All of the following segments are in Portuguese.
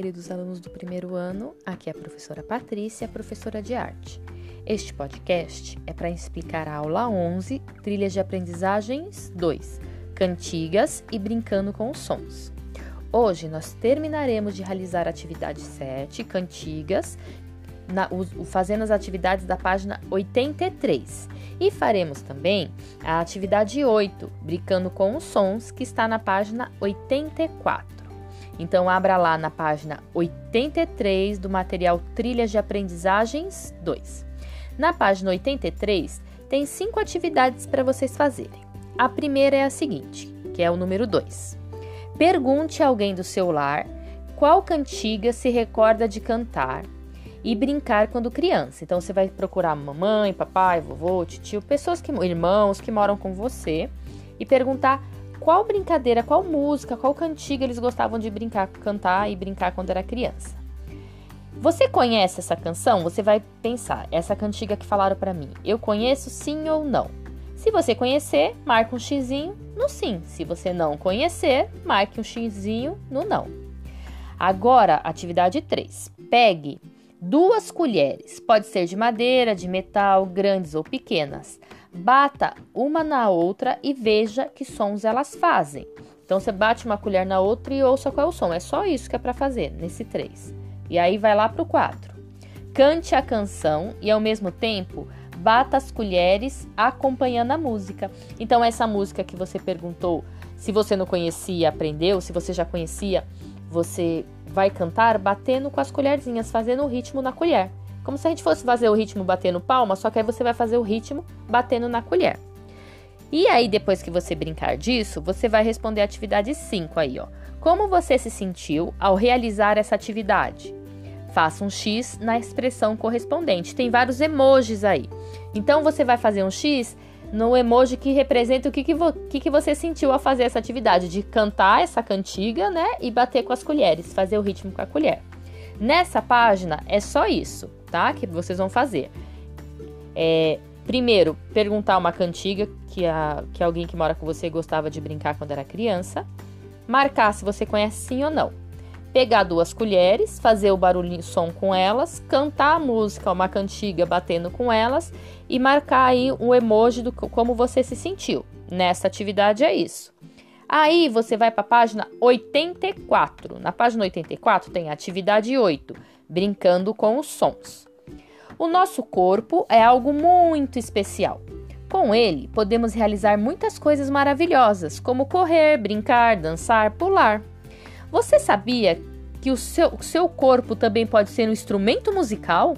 queridos alunos do primeiro ano. Aqui é a professora Patrícia, professora de arte. Este podcast é para explicar a aula 11, Trilhas de Aprendizagens 2, Cantigas e Brincando com os Sons. Hoje nós terminaremos de realizar a atividade 7, Cantigas, na, o, fazendo as atividades da página 83. E faremos também a atividade 8, Brincando com os Sons, que está na página 84. Então, abra lá na página 83 do material Trilhas de Aprendizagens 2. Na página 83, tem cinco atividades para vocês fazerem. A primeira é a seguinte, que é o número 2. Pergunte a alguém do seu lar qual cantiga se recorda de cantar e brincar quando criança. Então você vai procurar mamãe, papai, vovô, tio, pessoas que irmãos que moram com você e perguntar qual brincadeira, qual música, qual cantiga eles gostavam de brincar, cantar e brincar quando era criança. Você conhece essa canção? Você vai pensar, essa cantiga que falaram para mim, eu conheço sim ou não? Se você conhecer, marque um xizinho no sim. Se você não conhecer, marque um xizinho no não. Agora, atividade 3. Pegue duas colheres, pode ser de madeira, de metal, grandes ou pequenas. Bata uma na outra e veja que sons elas fazem. Então você bate uma colher na outra e ouça qual é o som. É só isso que é para fazer nesse 3. E aí vai lá para o 4. Cante a canção e ao mesmo tempo bata as colheres acompanhando a música. Então essa música que você perguntou, se você não conhecia, aprendeu, se você já conhecia, você vai cantar batendo com as colherzinhas, fazendo o ritmo na colher. Como se a gente fosse fazer o ritmo batendo palma, só que aí você vai fazer o ritmo batendo na colher. E aí, depois que você brincar disso, você vai responder a atividade 5 aí, ó. Como você se sentiu ao realizar essa atividade? Faça um X na expressão correspondente. Tem vários emojis aí. Então, você vai fazer um X no emoji que representa o que, que, vo que, que você sentiu ao fazer essa atividade, de cantar essa cantiga, né? E bater com as colheres, fazer o ritmo com a colher. Nessa página é só isso tá? Que vocês vão fazer. É, primeiro, perguntar uma cantiga que, a, que alguém que mora com você gostava de brincar quando era criança. Marcar se você conhece sim ou não. Pegar duas colheres, fazer o barulhinho som com elas, cantar a música, uma cantiga batendo com elas e marcar aí um emoji do como você se sentiu. Nessa atividade é isso. Aí você vai para a página 84. Na página 84 tem a atividade 8 brincando com os sons. O nosso corpo é algo muito especial. Com ele, podemos realizar muitas coisas maravilhosas, como correr, brincar, dançar, pular. Você sabia que o seu, o seu corpo também pode ser um instrumento musical?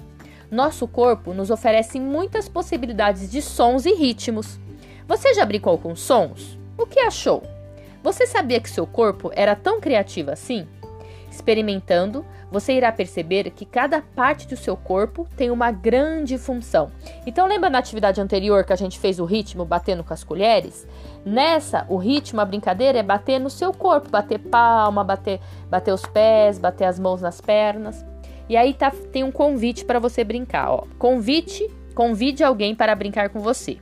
Nosso corpo nos oferece muitas possibilidades de sons e ritmos. Você já brincou com sons? O que achou? Você sabia que seu corpo era tão criativo assim? Experimentando, você irá perceber que cada parte do seu corpo tem uma grande função. Então, lembra na atividade anterior que a gente fez o ritmo batendo com as colheres? Nessa, o ritmo, a brincadeira é bater no seu corpo, bater palma, bater, bater os pés, bater as mãos nas pernas. E aí tá, tem um convite para você brincar, ó. Convite, convide alguém para brincar com você.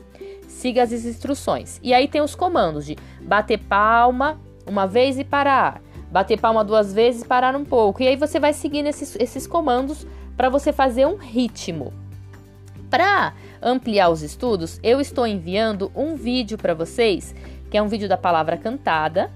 Siga as instruções. E aí tem os comandos de bater palma uma vez e parar bater palma duas vezes, parar um pouco. E aí você vai seguindo esses, esses comandos para você fazer um ritmo. Para ampliar os estudos, eu estou enviando um vídeo para vocês, que é um vídeo da palavra cantada,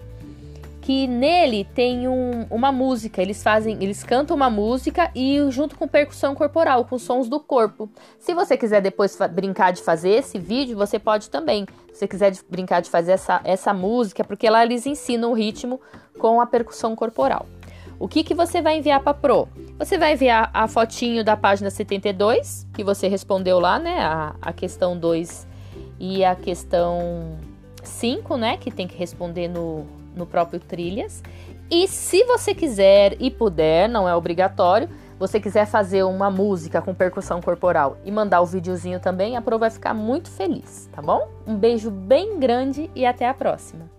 que nele tem um, uma música. Eles fazem, eles cantam uma música e junto com percussão corporal, com sons do corpo. Se você quiser depois brincar de fazer esse vídeo, você pode também. Se você quiser de brincar de fazer essa, essa música, porque lá eles ensinam o ritmo com a percussão corporal. O que, que você vai enviar para Pro? Você vai enviar a fotinho da página 72, que você respondeu lá, né? A, a questão 2 e a questão 5, né? Que tem que responder no, no próprio Trilhas. E se você quiser e puder, não é obrigatório, você quiser fazer uma música com percussão corporal e mandar o videozinho também, a Pro vai ficar muito feliz, tá bom? Um beijo bem grande e até a próxima!